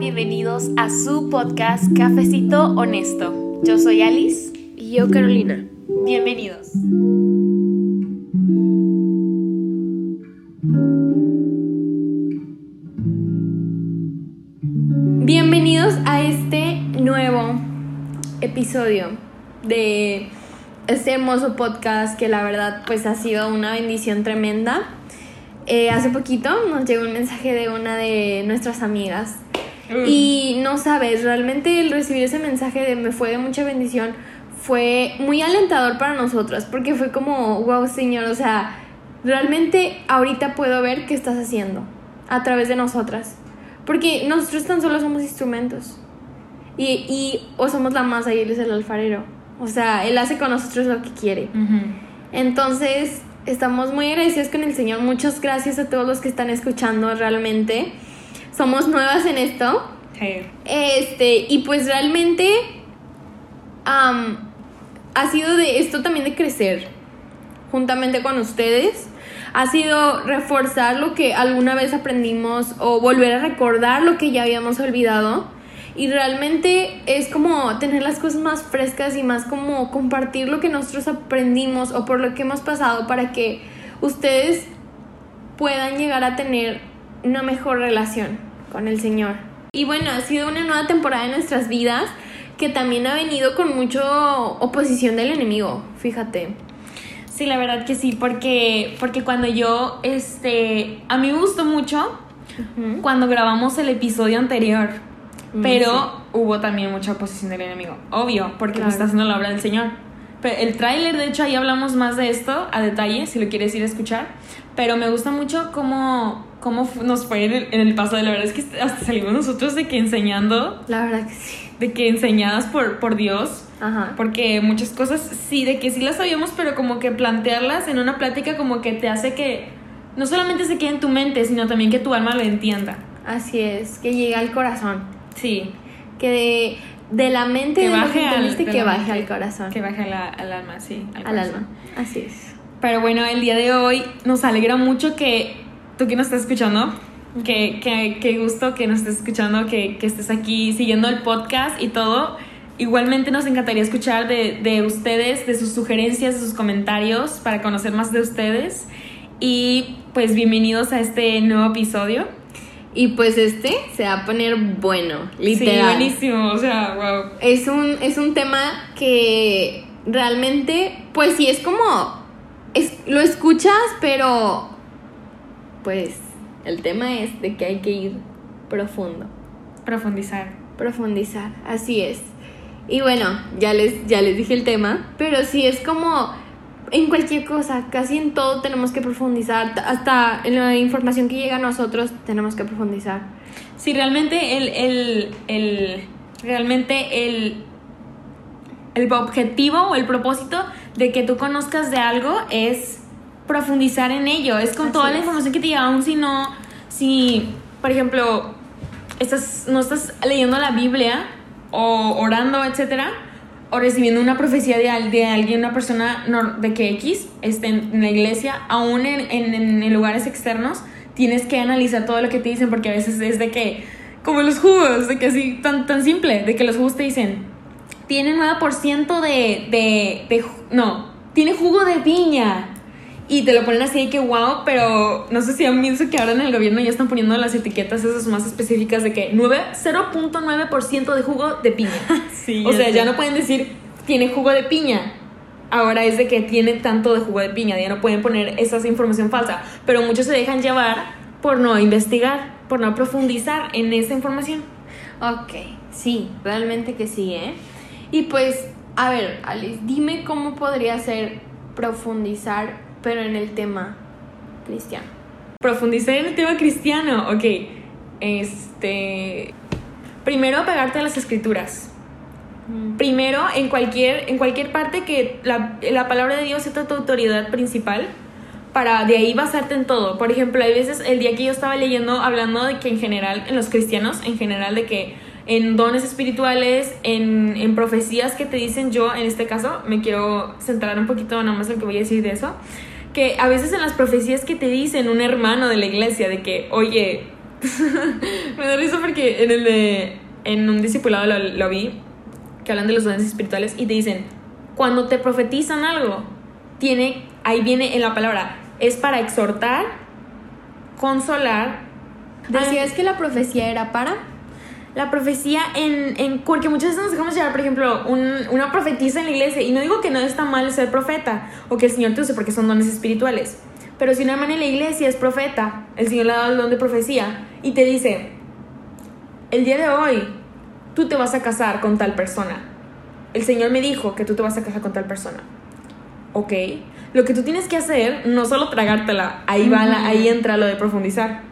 bienvenidos a su podcast Cafecito Honesto. Yo soy Alice. Y yo Carolina. Bienvenidos. Bienvenidos a este nuevo episodio de este hermoso podcast que la verdad pues ha sido una bendición tremenda. Eh, hace poquito nos llegó un mensaje de una de nuestras amigas y no sabes, realmente el recibir ese mensaje de me fue de mucha bendición fue muy alentador para nosotras porque fue como, wow Señor, o sea, realmente ahorita puedo ver qué estás haciendo a través de nosotras. Porque nosotros tan solo somos instrumentos. Y, y o somos la masa y él es el alfarero. O sea, él hace con nosotros lo que quiere. Entonces, estamos muy agradecidos con el Señor. Muchas gracias a todos los que están escuchando realmente. Somos nuevas en esto. Este, y pues realmente ha sido de esto también de crecer juntamente con ustedes. Ha sido reforzar lo que alguna vez aprendimos o volver a recordar lo que ya habíamos olvidado. Y realmente es como tener las cosas más frescas y más como compartir lo que nosotros aprendimos o por lo que hemos pasado para que ustedes puedan llegar a tener una mejor relación con el Señor. Y bueno, ha sido una nueva temporada de nuestras vidas que también ha venido con mucha oposición del enemigo, fíjate. Sí, la verdad que sí, porque, porque cuando yo, este, a mí me gustó mucho cuando grabamos el episodio anterior, mm, pero hubo también mucha oposición del enemigo, obvio, porque nos está haciendo la obra del Señor. Pero el tráiler, de hecho, ahí hablamos más de esto a detalle, si lo quieres ir a escuchar, pero me gusta mucho cómo, cómo nos fue en el, en el pasado, la verdad es que hasta salimos nosotros de que enseñando. La verdad que sí de que enseñadas por, por Dios. Ajá. Porque muchas cosas sí, de que sí las sabíamos, pero como que plantearlas en una plática como que te hace que no solamente se quede en tu mente, sino también que tu alma lo entienda. Así es, que llegue al corazón. Sí. Que de, la mente que baje, al, que baje al corazón. Que baje al alma, sí. Al, alma, así es. Pero bueno, el día de hoy nos alegra mucho que tú que nos estás escuchando, Qué, gusto que nos estés escuchando, que, estés aquí siguiendo el podcast y todo. Igualmente nos encantaría escuchar de, ustedes, de sus sugerencias, de sus comentarios para conocer más de ustedes. Y pues bienvenidos a este nuevo episodio. Y pues este se va a poner bueno, literal. Sí, buenísimo, o sea, wow. Es un, es un tema que realmente, pues sí, es como, es, lo escuchas, pero pues el tema es de que hay que ir profundo. Profundizar. Profundizar, así es. Y bueno, ya les, ya les dije el tema, pero sí es como en cualquier cosa, casi en todo tenemos que profundizar, hasta en la información que llega a nosotros tenemos que profundizar. Sí, realmente el, el, el realmente el, el objetivo o el propósito de que tú conozcas de algo es profundizar en ello. Es con toda la información que te llega, aún si no, si, por ejemplo, estás, no estás leyendo la Biblia o orando, etcétera, o recibiendo una profecía de, de alguien, una persona de que X esté en, la iglesia, aún en, en, en, lugares externos, tienes que analizar todo lo que te dicen, porque a veces es de que, como los jugos, de que así, tan, tan simple, de que los jugos te dicen, tiene 9% de, de, de, no, tiene jugo de piña y te lo ponen así de que wow, pero no sé si han visto que ahora en el gobierno ya están poniendo las etiquetas esas más específicas de que 0.9% de jugo de piña. sí, o sea, ya no pueden decir tiene jugo de piña. Ahora es de que tiene tanto de jugo de piña, ya no pueden poner esa información falsa, pero muchos se dejan llevar por no investigar, por no profundizar en esa información. Ok, sí, realmente que sí, ¿eh? Y pues, a ver, Alice, dime cómo podría ser profundizar pero en el tema cristiano. Profundizar en el tema cristiano, ok. Este. Primero, pegarte a las escrituras. Mm. Primero, en cualquier, en cualquier parte que la, la palabra de Dios sea tu autoridad principal, para de ahí basarte en todo. Por ejemplo, hay veces, el día que yo estaba leyendo, hablando de que en general, en los cristianos, en general, de que en dones espirituales, en, en profecías que te dicen yo, en este caso, me quiero centrar un poquito nada más en lo que voy a decir de eso que a veces en las profecías que te dicen un hermano de la iglesia de que, oye, me da risa porque en el de. En un discipulado lo, lo vi, que hablan de los dones espirituales y te dicen: cuando te profetizan algo, tiene. Ahí viene en la palabra, es para exhortar, consolar. ¿Decías que la profecía era para? La profecía en, en. Porque muchas veces nos dejamos llevar, por ejemplo, un, una profetiza en la iglesia. Y no digo que no está mal ser profeta o que el Señor te use porque son dones espirituales. Pero si una hermana en la iglesia es profeta, el Señor le ha dado el don de profecía y te dice: El día de hoy tú te vas a casar con tal persona. El Señor me dijo que tú te vas a casar con tal persona. Ok. Lo que tú tienes que hacer, no solo tragártela, ahí va, la- ahí entra lo de profundizar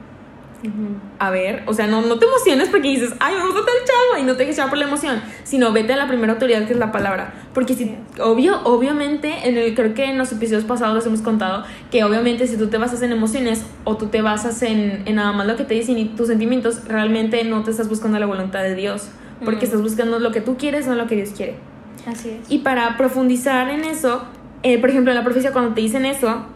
a ver, o sea, no, no te emociones porque dices, ay, me gusta tal chavo y no te dejes llevar por la emoción, sino vete a la primera autoridad que es la palabra. Porque si, obvio, obviamente, en el, creo que en los episodios pasados les hemos contado que obviamente si tú te basas en emociones o tú te basas en, en nada más lo que te dicen y tus sentimientos, realmente no te estás buscando la voluntad de Dios, porque Mm. estás buscando lo que tú quieres, no lo que Dios quiere. Así es. Y para profundizar en eso, eh, por ejemplo, en la profecía cuando te dicen eso,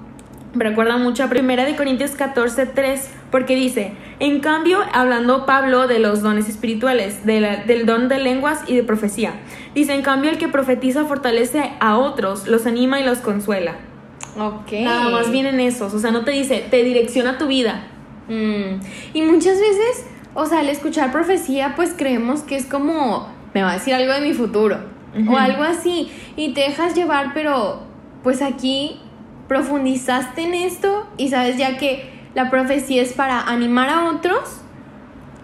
me recuerda mucho a 1 de Corintios 14, 3, porque dice, en cambio, hablando Pablo de los dones espirituales, de la- del don de lenguas y de profecía, dice, en cambio, el que profetiza fortalece a otros, los anima y los consuela. Ok. Nada más vienen esos, o sea, no te dice, te direcciona tu vida. Mm, Y muchas veces, o sea, al escuchar profecía, pues creemos que es como, me va a decir algo de mi futuro. O algo así. Y te dejas llevar, pero pues aquí profundizaste en esto y sabes ya que la profecía es para animar a otros.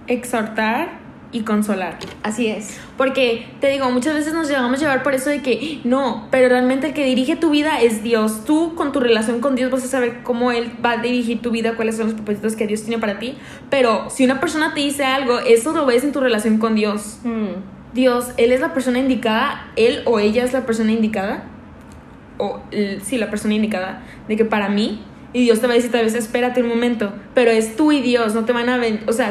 Exhortar y consolar. Así es. Porque te digo, muchas veces nos llegamos a llevar por eso de que no, pero realmente el que dirige tu vida es Dios. Tú con tu relación con Dios vas a saber cómo Él va a dirigir tu vida, cuáles son los propósitos que Dios tiene para ti. Pero si una persona te dice algo, eso lo ves en tu relación con Dios. Mm, Dios, Él es la persona indicada, Él o ella es la persona indicada, o sí, la persona indicada, de que para mí, y Dios te va a decir tal vez, espérate un momento, pero es tú y Dios, no te van a o sea,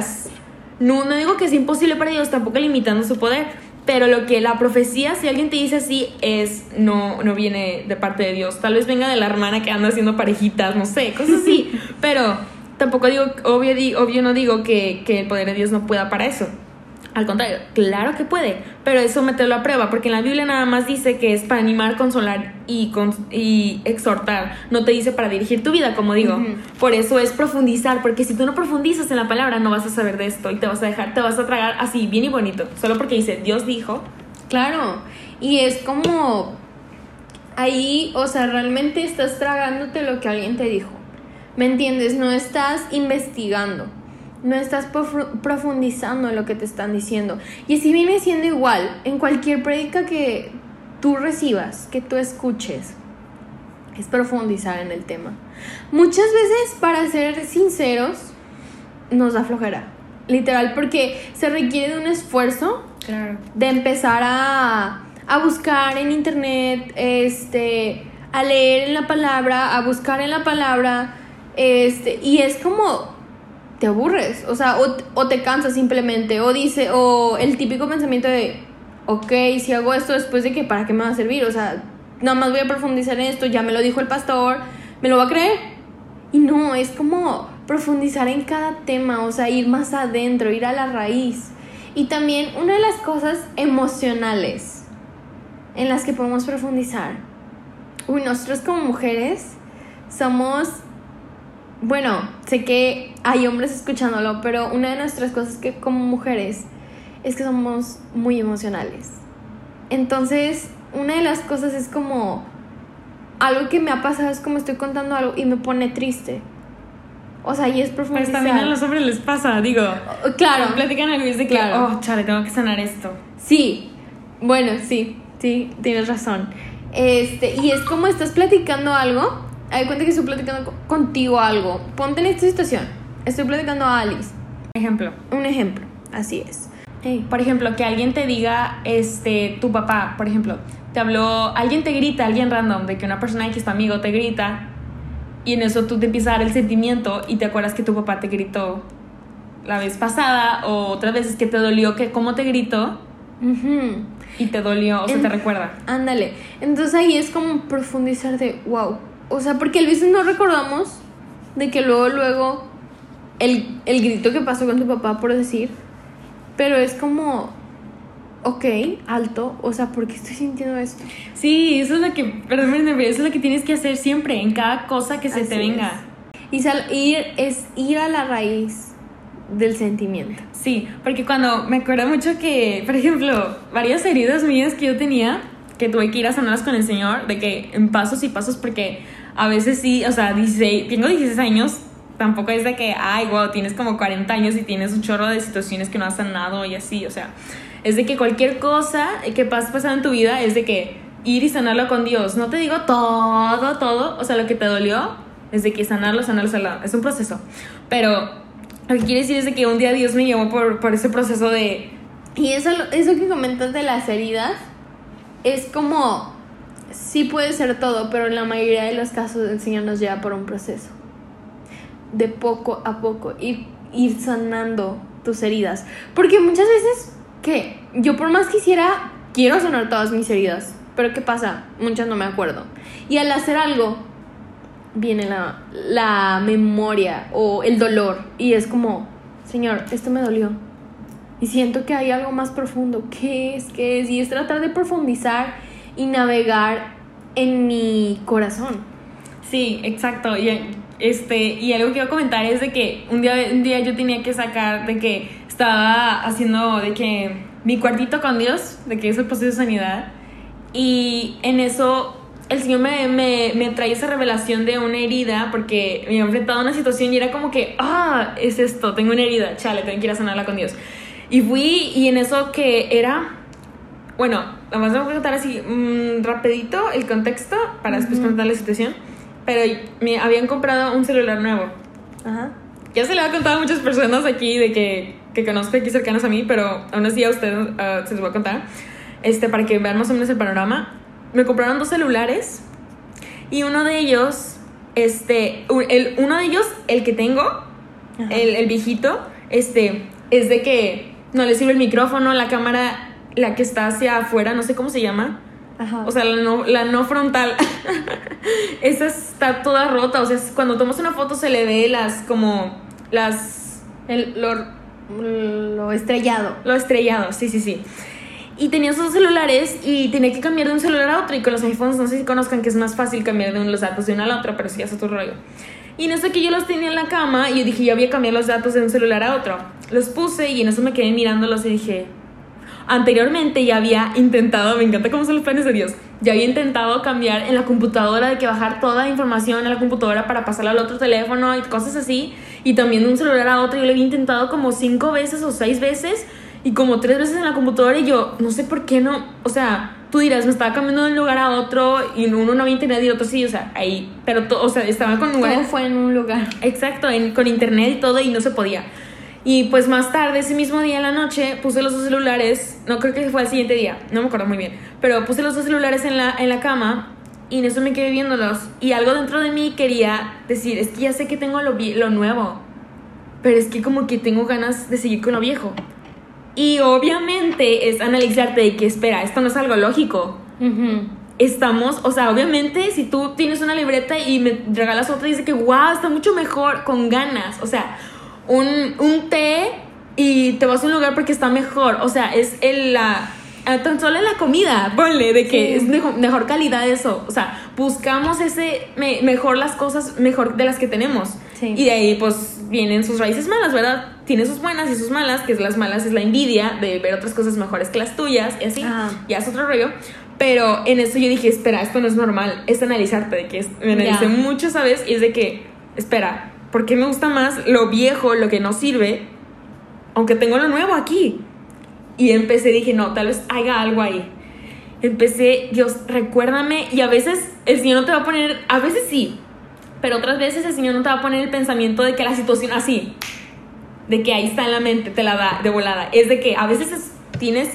no, no digo que es imposible para Dios, tampoco limitando su poder, pero lo que la profecía, si alguien te dice así, es, no, no viene de parte de Dios, tal vez venga de la hermana que anda haciendo parejitas, no sé, cosas así, pero tampoco digo, obvio, obvio no digo que, que el poder de Dios no pueda para eso. Al contrario, claro que puede, pero eso meterlo a prueba, porque en la Biblia nada más dice que es para animar, consolar y, exhortar, no te dice para dirigir tu vida, como digo. Por eso es profundizar, porque si tú no profundizas en la palabra no vas a saber de esto y te vas a dejar, te vas a tragar así, bien y bonito, solo porque dice Dios dijo. Claro. Y es como ahí, o sea, realmente estás tragándote lo que alguien te dijo. ¿Me entiendes? No estás investigando. No estás profu- profundizando en lo que te están diciendo. Y así viene siendo igual en cualquier prédica que tú recibas, que tú escuches. Es profundizar en el tema. Muchas veces, para ser sinceros, nos da flojera. Literal, porque se requiere de un esfuerzo Claro. de empezar a, a buscar en internet, este, a leer en la palabra, a buscar en la palabra, este, y es como te aburres, o sea, o, o te cansas simplemente, o dice, o el típico pensamiento de, ok, si hago esto después de que, ¿para qué me va a servir? O sea, nada más voy a profundizar en esto, ya me lo dijo el pastor, ¿me lo va a creer? Y no, es como profundizar en cada tema, o sea, ir más adentro, ir a la raíz. Y también una de las cosas emocionales en las que podemos profundizar. Uy, nosotros como mujeres somos, bueno, sé que hay hombres escuchándolo, pero una de nuestras cosas que como mujeres es que somos muy emocionales. Entonces, una de las cosas es como algo que me ha pasado es como estoy contando algo y me pone triste. O sea, y es profundizar. también a los hombres les pasa, digo. Oh, Claro, Platican algo y de que, Claro. oh, chale, tengo que sanar esto. Sí, bueno, sí, sí, tienes razón. Este, y es como estás platicando algo, hay cuenta que estoy platicando co- contigo algo. Ponte en esta situación. Estoy platicando a Alice. Ejemplo. Un ejemplo, así es. Ey, Por ejemplo, que alguien te diga, este, tu papá, por ejemplo, te habló, alguien te grita, alguien random, de que una persona X, tu amigo, te grita, y en eso tú te empieza a dar el sentimiento y te acuerdas que tu papá te gritó la vez pasada o otras veces que te dolió, que cómo te gritó ujú, y te dolió, o se En- te recuerda. Ándale. Entonces ahí es como profundizar de wow. O sea, porque a veces no recordamos de que luego, luego el, el grito que pasó con tu papá, por decir, pero es como, ok, alto, o sea, ¿por qué estoy sintiendo esto? Sí, eso es lo que, perdón, eso es lo que tienes que hacer siempre, en cada cosa que se Así te venga. es. Y sal- ir, es ir a la raíz del sentimiento. Sí, porque cuando me acuerdo mucho que, por ejemplo, varias heridas mías que yo tenía, que tuve que ir a sanarlas con el Señor, de que en pasos y pasos, porque a veces sí, o sea, 16, tengo 16 años, tampoco es de que, ay, wow, tienes como 40 años y tienes un chorro de situaciones que no has sanado y así, o sea, es de que cualquier cosa que pase pasando en tu vida es de que ir y sanarlo con Dios. No te digo todo, todo, o sea, lo que te dolió es de que sanarlo, sanarlo, sanarlo. Es un proceso. Pero lo que quiere decir es de que un día Dios me llevó por, por ese proceso de... Y eso, eso que comentas de las heridas es como, sí puede ser todo, pero en la mayoría de los casos el Señor nos lleva por un proceso. De poco a poco, ir, ir sanando tus heridas. Porque muchas veces, ¿qué? Yo por más quisiera, quiero sanar todas mis heridas. Pero ¿qué pasa? Muchas no me acuerdo. Y al hacer algo, viene la, la memoria o el dolor. Y es como, Señor, esto me dolió. Y siento que hay algo más profundo. ¿Qué es? ¿Qué es? Y es tratar de profundizar y navegar en mi corazón. Sí, exacto. Y, este, y algo que iba a comentar es de que un día, un día yo tenía que sacar de que estaba haciendo de que mi cuartito con Dios, de que es el proceso de sanidad. Y en eso el Señor me, me, me trae esa revelación de una herida porque me había enfrentado a una situación y era como que, ah, es esto, tengo una herida, chale, tengo que ir a sanarla con Dios. Y fui y en eso que era, bueno, nada más voy a contar así mm, rapidito el contexto para después Ujú. contar la situación. Pero me habían comprado un celular nuevo. Ajá. Ya se le ha contado a muchas personas aquí de que, que conozco aquí cercanos a mí, pero aún así a ustedes ah, se los voy a contar. Este, para que vean más o menos el panorama. Me compraron dos celulares y uno de ellos, este, el, uno de ellos, el que tengo, el, el viejito, este, es de que no le sirve el micrófono, la cámara, la que está hacia afuera, no sé cómo se llama. Ajá. O sea, la no, la no frontal. Esa está toda rota. O sea, cuando tomas una foto se le ve las como las el, lo, lo estrellado. lo estrellado, sí, sí, sí. Y tenía esos dos celulares y tenía que cambiar de un celular a otro. Y con los iPhones, no sé si conozcan que es más fácil cambiar de los datos de uno al otro, pero sí es otro rollo. Y en eso que yo los tenía en la cama, y yo dije, ya voy a cambiar los datos de un celular a otro. Los puse y en eso me quedé mirándolos y dije, anteriormente ya había intentado, me encanta cómo son los planes de Dios, ya había intentado cambiar en la computadora, de que bajar toda la información en la computadora para pasarla al otro teléfono y cosas así, y también de un celular a otro, yo lo había intentado como cinco veces o seis veces, y como tres veces en la computadora, y yo no sé por qué no, o sea, tú dirás, me estaba cambiando de un lugar a otro, y uno no había internet y otro sí, o sea, ahí, pero, to- o sea, estaba con Todo fue en un lugar. Exacto, en- con internet y todo y no se podía. Y pues más tarde, ese mismo día en la noche, puse los dos celulares, no creo que fue el siguiente día, no me acuerdo muy bien, pero puse los dos celulares en la, en la cama y en eso me quedé viéndolos. Y algo dentro de mí quería decir, es que ya sé que tengo lo, lo nuevo, pero es que como que tengo ganas de seguir con lo viejo. Y obviamente es analizarte de que espera, esto no es algo lógico, estamos, o sea, obviamente si tú tienes una libreta y me regalas otra y dices que wow, está mucho mejor con ganas, o sea, un, un té y te vas a un lugar porque está mejor, o sea, es el, la, ah, tan solo en la comida, ponle, de que Sí. es mejor, mejor calidad eso, o sea, buscamos ese, me- mejor las cosas, mejor de las que tenemos. Sí. Y de ahí pues vienen sus raíces malas, ¿verdad? Tiene sus buenas y sus malas, que es las malas es la envidia de ver otras cosas mejores que las tuyas y así, Ah. ya es otro rollo. Pero en eso yo dije, espera, esto no es normal, es analizarte, de que es- me analicé Ya. mucho, ¿sabes? Y es de que, espera, ¿por qué me gusta más lo viejo, lo que no sirve, aunque tengo lo nuevo aquí? Y empecé, dije, no, tal vez haya algo ahí. Empecé, Dios, recuérdame, y a veces el Señor no te va a poner, a veces sí, pero otras veces el Señor no te va a poner el pensamiento de que la situación así, de que ahí está en la mente, te la da de volada. Es de que a veces es- tienes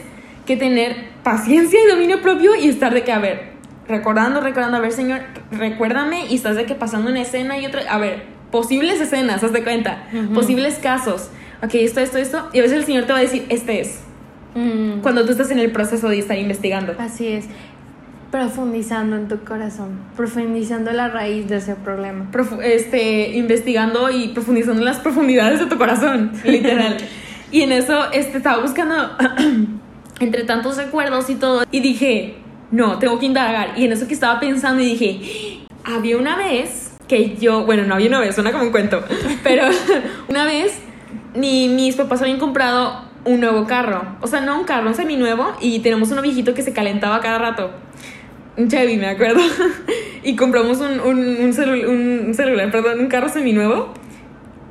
que tener paciencia y dominio propio y estar de que, a ver, recordando, recordando, a ver, Señor, recuérdame y estás de que pasando una escena y otra, a ver, posibles escenas, haz de cuenta, posibles casos. Ok, esto, esto, esto. Y a veces el Señor te va a decir, este es. Mm. Cuando tú estás en el proceso de estar investigando. Así es. Profundizando en tu corazón, profundizando la raíz de ese problema. Profu- este, investigando y profundizando en las profundidades de tu corazón, literal. y en eso este, estaba buscando entre tantos recuerdos y todo. Y dije, no, tengo que indagar. Y en eso que estaba pensando y dije, había una vez que yo, bueno, no había una vez, suena como un cuento, pero una vez mi, mis papás habían comprado un nuevo carro. O sea, no un carro, un seminuevo. Y tenemos uno viejito que se calentaba cada rato. Un Chevy, me acuerdo. y compramos un, un, un, un celular, perdón, un carro seminuevo.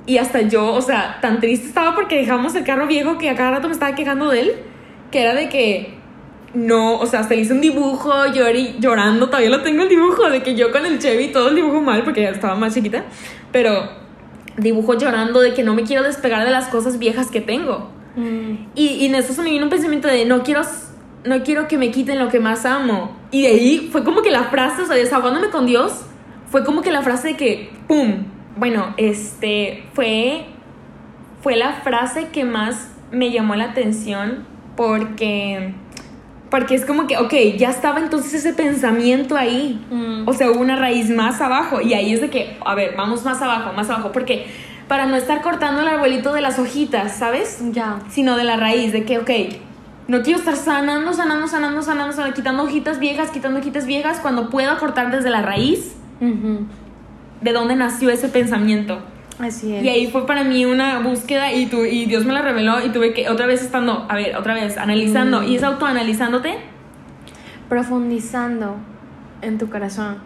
Y hasta yo, o sea, tan triste estaba porque dejamos el carro viejo que a cada rato me estaba quejando de él. Que era de que no, o sea, hasta le hice un dibujo, lloré, llorando, todavía lo tengo el dibujo, de que yo con el Chevy todo el dibujo mal porque ya estaba más chiquita. Pero dibujo llorando de que no me quiero despegar de las cosas viejas que tengo. Y, y en eso se me vino un pensamiento de no quiero, no quiero que me quiten lo que más amo. Y de ahí fue como que la frase, o sea, desahogándome con Dios, fue como que la frase de que, ¡pum! Bueno, este fue, fue la frase que más me llamó la atención porque, porque es como que, ok, ya estaba entonces ese pensamiento ahí. Mm. O sea, hubo una raíz más abajo. Y ahí es de que, a ver, vamos más abajo, más abajo. Porque para no estar cortando el arbolito de las hojitas, ¿sabes? Ya. Sino de la raíz, de que, ok, no quiero estar sanando, sanando, sanando, sanando, sanando, quitando hojitas viejas, quitando hojitas viejas, cuando puedo cortar desde la raíz de dónde nació ese pensamiento. Así es. Y ahí fue para mí una búsqueda y, tu, y Dios me la reveló y tuve que otra vez estando, a ver, otra vez, analizando. Mm. Y es autoanalizándote. profundizando en tu corazón,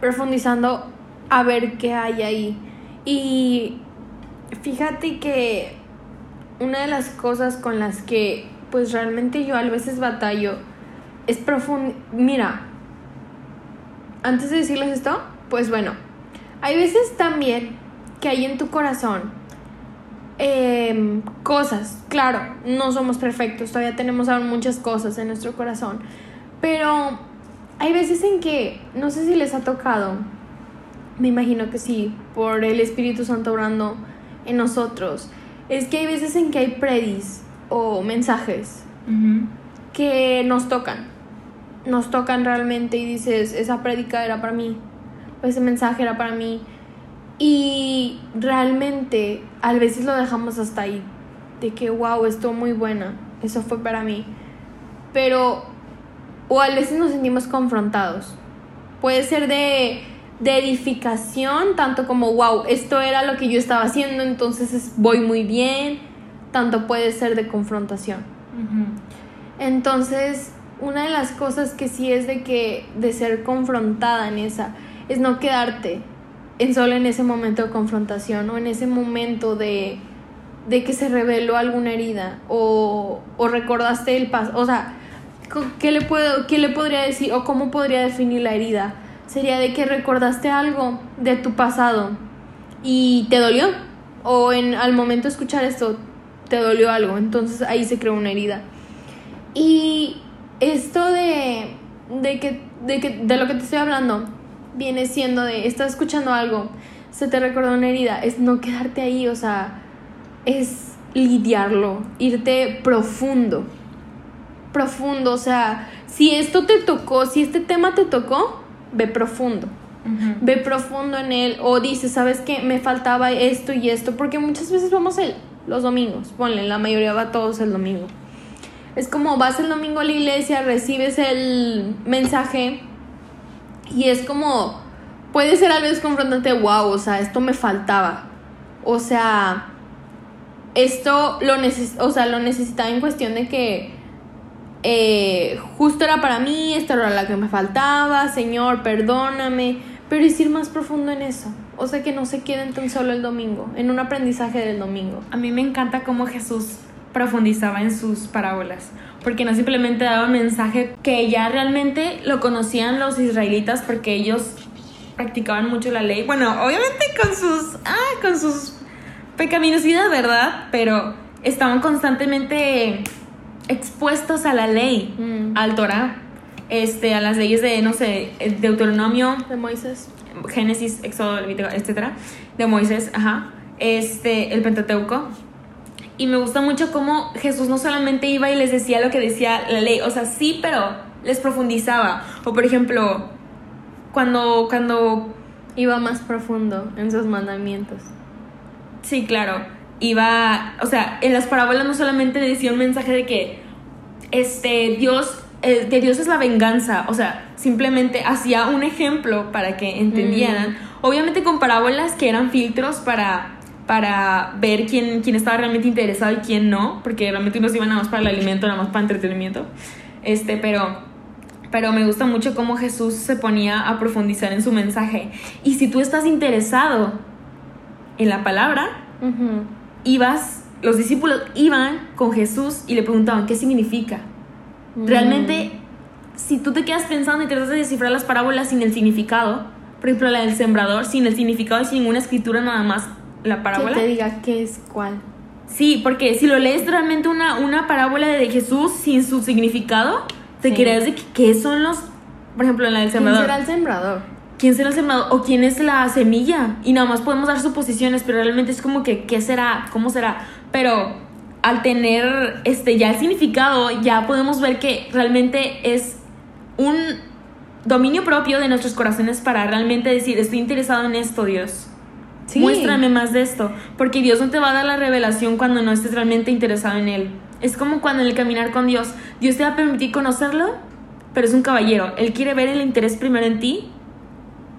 profundizando a ver qué hay ahí. Y fíjate que una de las cosas con las que pues realmente yo a veces batallo es profundo. Mira, antes de decirles esto, pues bueno, hay veces también que hay en tu corazón em, cosas, claro, no somos perfectos, todavía tenemos aún muchas cosas en nuestro corazón, pero hay veces en que, no sé si les ha tocado, me imagino que sí, por el Espíritu Santo orando en nosotros, es que hay veces en que hay predis o mensajes que nos tocan, nos tocan realmente y dices, esa prédica era para mí, o ese mensaje era para mí, y realmente a veces lo dejamos hasta ahí, de que, wow, estuvo muy buena, eso fue para mí, pero, o a veces nos sentimos confrontados, puede ser de, de edificación, tanto como, wow, esto era lo que yo estaba haciendo, entonces es- voy muy bien, tanto puede ser de confrontación. Entonces, una de las cosas que sí es de que de ser confrontada en esa es no quedarte en solo en ese momento de confrontación o en ese momento de, de que se reveló alguna herida o, o recordaste el paso, o sea, ¿qué le puedo qué le podría decir o cómo podría definir la herida? Sería de que recordaste algo de tu pasado y te dolió o en al momento de escuchar esto te dolió algo, entonces ahí se creó una herida. Y esto de, de, que, de, que, de lo que te estoy hablando viene siendo de, estás escuchando algo, se te recordó una herida, es no quedarte ahí, o sea, es lidiarlo, irte profundo, profundo, o sea, si esto te tocó, si este tema te tocó, ve profundo. Ve profundo en él o dices, ¿sabes qué? Me faltaba esto y esto, porque muchas veces vamos el, los domingos, ponle, la mayoría va todos el domingo. Es como vas el domingo a la iglesia, recibes el mensaje y es como, puede ser a veces confrontante, wow, o sea, esto me faltaba. O sea, esto lo, neces o sea, lo necesitaba en cuestión de que eh, justo era para mí, esto era la que me faltaba, Señor, perdóname, pero es ir más profundo en eso. O sea, que no se queden tan solo el domingo, en un aprendizaje del domingo. A mí me encanta cómo Jesús profundizaba en sus parábolas, porque no simplemente daba un mensaje que ya realmente lo conocían los israelitas porque ellos practicaban mucho la ley. Bueno, obviamente con sus ah, con sus pecaminosidad, ¿verdad? Pero estaban constantemente expuestos a la ley, Mm. al Torah, este, a las leyes de no sé, Deuteronomio, De Moisés. Génesis, Éxodo, etcétera, de Moisés, ajá, este, el Pentateuco. Y me gusta mucho cómo Jesús no solamente iba y les decía lo que decía la ley, o sea, sí, pero les profundizaba. O por ejemplo, cuando, cuando Iba más profundo en sus mandamientos. Sí, claro. Iba, o sea, en las parábolas no solamente decía un mensaje de que este Dios eh, que Dios es la venganza, o sea, simplemente hacía un ejemplo para que entendieran. Obviamente con parábolas que eran filtros para para ver quién, quién estaba realmente interesado y quién no, porque realmente unos iban nada más para el alimento, nada más para entretenimiento. Este, pero pero me gusta mucho cómo Jesús se ponía a profundizar en su mensaje. Y si tú estás interesado en la palabra, ibas, los discípulos iban con Jesús y le preguntaban, ¿qué significa? Realmente, si tú te quedas pensando y tratas de descifrar las parábolas sin el significado, por ejemplo, la del sembrador, sin el significado y sin ninguna escritura, nada más la Que parábola. te diga qué es cuál. Sí, porque si lo lees realmente una, una parábola de Jesús sin su significado, te Sí. creas de que, qué son los, por ejemplo, en la del ¿Quién sembrador. será el sembrador? ¿Quién será el sembrador? ¿O quién es la semilla? Y nada más podemos dar suposiciones, pero realmente es como que, ¿qué será? ¿Cómo será? Pero al tener este ya el significado, ya podemos ver que realmente es un dominio propio de nuestros corazones para realmente decir, estoy interesado en esto, Dios. Sí. Muéstrame más de esto. Porque Dios no te va a dar la revelación cuando no estés realmente interesado en Él. Es como cuando en el caminar con Dios, Dios te va a permitir conocerlo, pero es un caballero. Él quiere ver el interés primero en ti.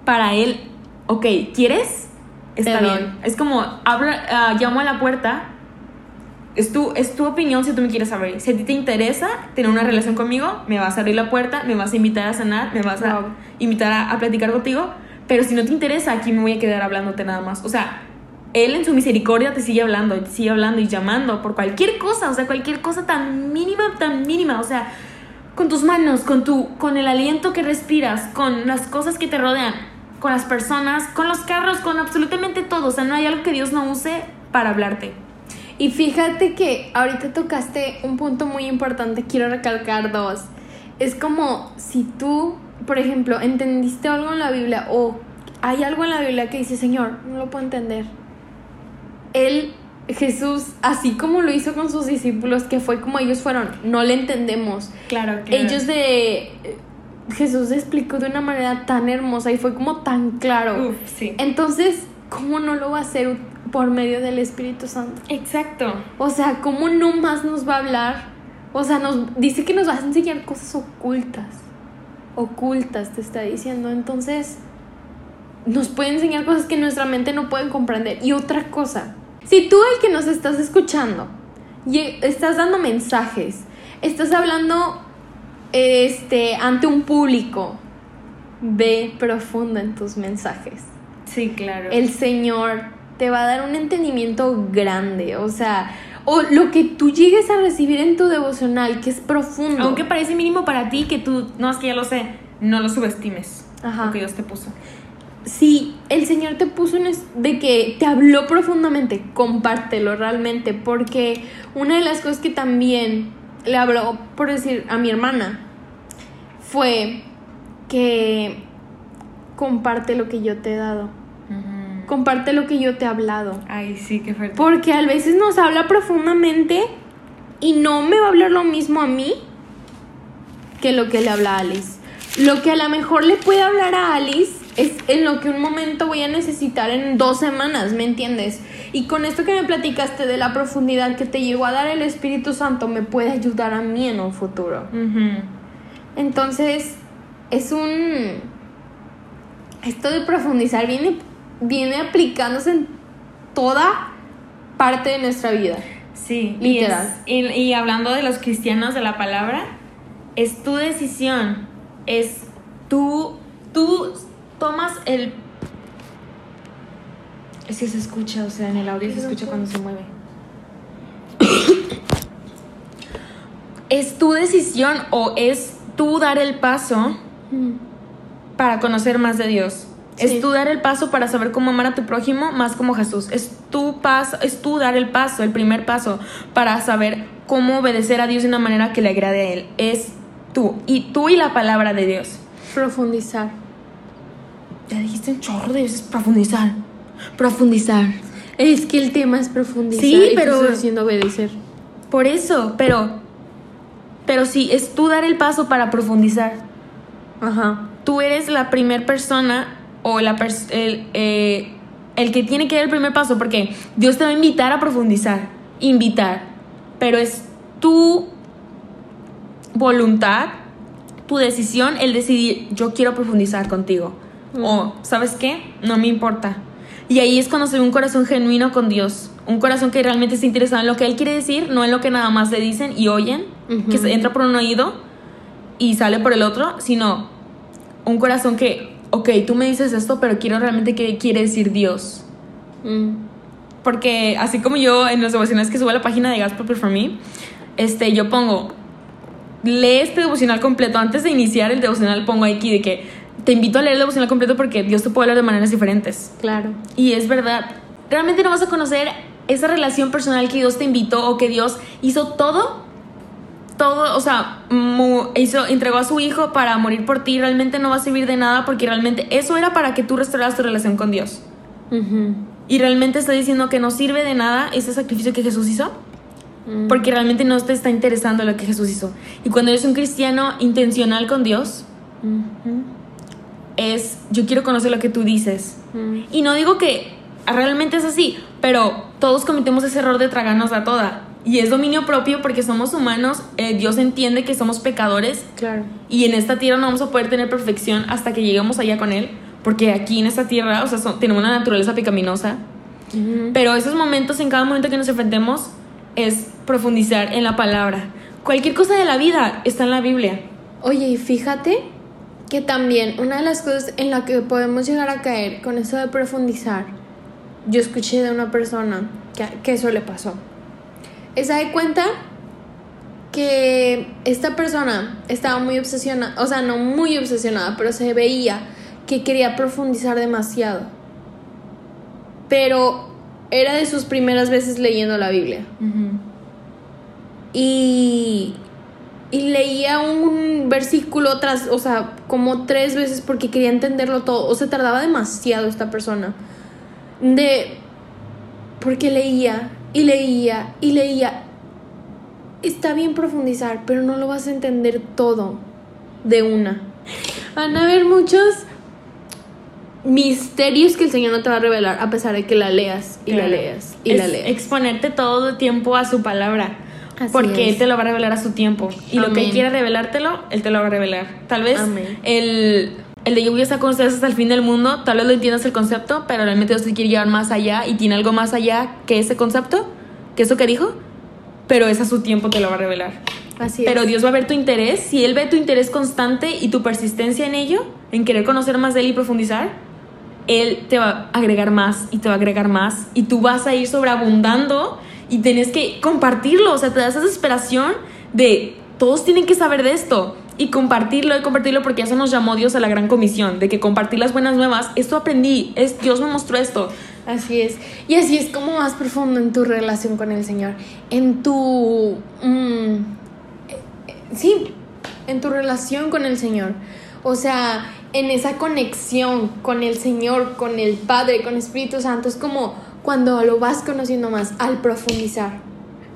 Para Él, ok, ¿quieres? Está bien. Es como, habla, ah, llamo a la puerta. Es tu, es tu opinión si tú me quieres abrir. Si a ti te interesa tener una relación conmigo, me vas a abrir la puerta, me vas a invitar a cenar, me vas a Wow. invitar a, a platicar contigo. Pero si no te interesa, aquí me voy a quedar hablándote nada más. O sea, Él en su misericordia te sigue hablando, te sigue hablando y llamando por cualquier cosa. O sea, cualquier cosa tan mínima, tan mínima. O sea, con tus manos, con, tu, con el aliento que respiras, con las cosas que te rodean, con las personas, con los carros, con absolutamente todo. O sea, no hay algo que Dios no use para hablarte. Y fíjate que ahorita tocaste un punto muy importante, quiero recalcar dos. Es como si tú, por ejemplo, entendiste algo en la Biblia o hay algo en la Biblia que dice, Señor, no lo puedo entender. Él, Jesús, así como lo hizo con sus discípulos, que fue como ellos fueron, no le entendemos. Claro Ellos de... Jesús explicó de una manera tan hermosa y fue como tan claro. Uf, sí. Entonces, ¿cómo no lo va a hacer por medio del Espíritu Santo? Exacto. O sea, ¿cómo no más nos va a hablar? O sea, nos dice que nos va a enseñar cosas ocultas. Ocultas, te está diciendo. Entonces, nos puede enseñar cosas que nuestra mente no puede comprender. Y otra cosa, si tú el que nos estás escuchando, y estás dando mensajes, estás hablando este, ante un público, ve profundo en tus mensajes Sí, claro. el Señor te va a dar un entendimiento grande, o sea, o lo que tú llegues a recibir en tu devocional, que es profundo. Aunque parece mínimo para ti que tú, no es que ya lo sé, no lo subestimes. Ajá. Lo que Dios te puso. si el Señor te puso un de que te habló profundamente, compártelo realmente, porque una de las cosas que también le habló, por decir, a mi hermana, fue que comparte lo que yo te he dado, comparte lo que yo te he hablado. Ay, sí, qué fuerte. Porque a veces nos habla profundamente y no me va a hablar lo mismo a mí que lo que le habla a Alice. Lo que a lo mejor le puede hablar a Alice es en lo que un momento voy a necesitar en dos semanas, ¿me entiendes? Y con esto que me platicaste de la profundidad que te llegó a dar el Espíritu Santo, me puede ayudar a mí en un futuro. Entonces, es un... Esto de profundizar viene, viene aplicándose en toda parte de nuestra vida. Sí, Literal. Y, es- y, y hablando de los cristianos de la palabra, es tu decisión, es tú, tú tomas el... Es que se escucha, o sea, en el audio se escucha cuando se mueve. es tu decisión o es tú dar el paso para conocer más de Dios. Sí. Es tú dar el paso para saber cómo amar a tu prójimo más como Jesús. Es tu paso, es tú dar el paso, el primer paso para saber cómo obedecer a Dios de una manera que le agrade a él. Es tú y tú y la palabra de Dios. Profundizar. Ya dijiste un chorro de veces profundizar. Profundizar. Es que el tema es profundizar. Sí, y tú pero- estás diciendo obedecer. Por eso, pero Pero sí, es tú dar el paso para profundizar. Ajá. Tú eres la primera persona o la el, eh, el que tiene que dar el primer paso porque Dios te va a invitar a profundizar. Invitar. Pero es tu voluntad, tu decisión, el decidir, yo quiero profundizar contigo. O, ¿sabes qué? No me importa. Y ahí es cuando se ve un corazón genuino con Dios. Un corazón que realmente está interesado en lo que Él quiere decir, no en lo que nada más le dicen y oyen, que se entra por un oído y sale por el otro, sino un corazón que, ok, tú me dices esto, pero quiero realmente qué quiere decir Dios. Mm. Porque así como yo en los devocionales que subo a la página de Gospel for Me, este, yo pongo, lee este devocional completo. Antes de iniciar el devocional pongo aquí de que te invito a leer el devocional completo porque Dios te puede hablar de maneras diferentes. Claro. Y es verdad, realmente no vas a conocer esa relación personal que Dios te invitó o que Dios hizo todo, todo, o sea, hizo, entregó a su hijo para morir por ti, realmente no va a servir de nada porque realmente eso era para que tú restauraras tu relación con Dios. Y realmente está diciendo que no sirve de nada ese sacrificio que Jesús hizo, Mm. porque realmente no te está interesando lo que Jesús hizo. Y cuando eres un cristiano intencional con Dios, es yo quiero conocer lo que tú dices. Mm. Y no digo que realmente es así, pero todos cometemos ese error de tragarnos a toda. Y es dominio propio porque somos humanos, eh, Dios entiende que somos pecadores Claro. y en esta tierra no vamos a poder tener perfección hasta que lleguemos allá con Él, porque aquí en esta tierra, o sea, son- tenemos una naturaleza pecaminosa. Ujú. Pero esos momentos, en cada momento que nos enfrentemos, es profundizar en la palabra. Cualquier cosa de la vida está en la Biblia. Oye, y fíjate que también una de las cosas en la que podemos llegar a caer con eso de profundizar, yo escuché de una persona que, que eso le pasó. Esa de cuenta que esta persona estaba muy obsesionada, o sea, no muy obsesionada, pero se veía que quería profundizar demasiado. Pero era de sus primeras veces leyendo la Biblia. Y, y leía un versículo tras, o sea, como tres veces porque quería entenderlo todo. O sea, tardaba demasiado esta persona. De. Porque leía y leía y leía. Está bien profundizar, pero no lo vas a entender todo de una. Van a haber muchos misterios que el Señor no te va a revelar a pesar de que la leas y la leas y Es la leas. Exponerte todo el tiempo a su palabra. Así porque es. Él te lo va a revelar a su tiempo. Y lo que. Él quiere revelártelo, Él te lo va a revelar. Tal vez Amén. el, el de yo voy a estar con ustedes hasta el fin del mundo, tal vez lo entiendas el concepto, pero realmente Dios te quiere llevar más allá y tiene algo más allá que ese concepto, que eso que dijo, pero es a su tiempo te lo va a revelar. Así Pero es. Dios va a ver tu interés, si Él ve tu interés constante y tu persistencia en ello, en querer conocer más de Él y profundizar, Él te va a agregar más y te va a agregar más y tú vas a ir sobreabundando y tenés que compartirlo, o sea, te da esa desesperación de todos tienen que saber de esto y compartirlo y compartirlo porque eso nos llamó Dios a la gran comisión, de que compartir las buenas nuevas, esto aprendí, es, Dios me mostró esto. Así es. Y así es como más profundo en tu relación con el Señor. En tu... mm, sí, en tu relación con el Señor. O sea, en esa conexión con el Señor, con el Padre, con Espíritu Santo. Es como cuando lo vas conociendo más al profundizar.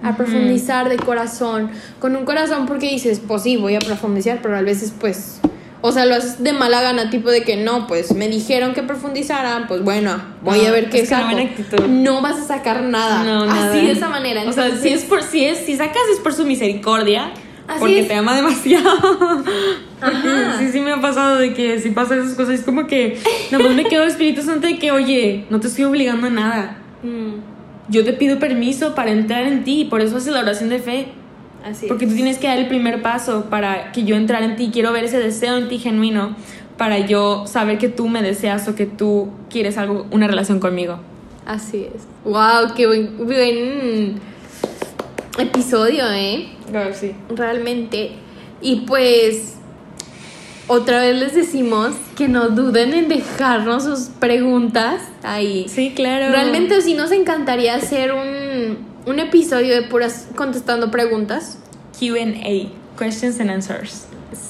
A profundizar de corazón. Con un corazón porque dices, pues sí, voy a profundizar, pero a veces pues... O sea, lo haces de mala gana, tipo de que no, pues me dijeron que profundizaran, pues bueno, voy No, a ver qué saco. No vas a sacar nada. No, nada. Así de esa manera. O sea, si es por si es si sacas es por su misericordia, Así porque es. te ama demasiado. Ajá. sí sí me ha pasado de que si pasa esas cosas es como que nada más me quedo Espíritu Santo de que, "Oye, no te estoy obligando a nada. mm, Yo te pido permiso para entrar en ti, y por eso hace la oración de fe, así porque tú tienes que dar el primer paso para que yo entrar en ti, quiero ver ese deseo en ti genuino para yo saber que tú me deseas o que tú quieres algo una relación conmigo. Así es. Wow, qué buen, buen episodio, ¿eh? Claro, sí. Realmente. Y pues, otra vez les decimos que no duden en dejarnos sus preguntas ahí. Sí, claro. Realmente sí nos encantaría hacer un, un episodio de puras contestando preguntas. Q&A, questions and answers.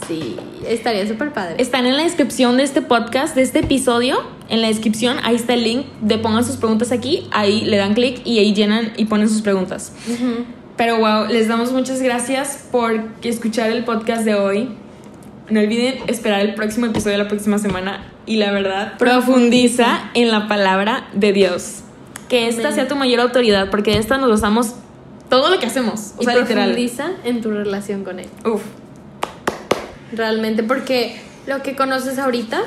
Sí, estaría súper padre. Están en la descripción de este podcast, de este episodio. En la descripción, ahí está el link de pongan sus preguntas aquí. Ahí le dan clic y ahí llenan y ponen sus preguntas. Pero wow, les damos muchas gracias por escuchar el podcast de hoy. No olviden esperar el próximo episodio de la próxima semana y la verdad, profundiza en la palabra de Dios. Que esta sea tu mayor autoridad, porque de esta nos basamos todo lo que hacemos. O y sea, literal. profundiza en tu relación con Él. Uf, Realmente, porque lo que conoces ahorita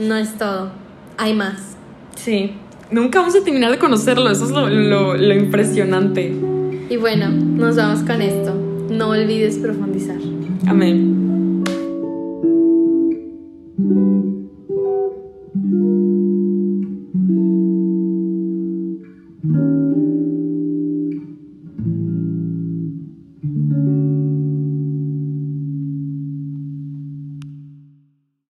no es todo. Hay más. sí. Nunca vamos a terminar de conocerlo, eso es lo, lo- lo impresionante. Y bueno, nos vamos con esto. No olvides profundizar. Amén.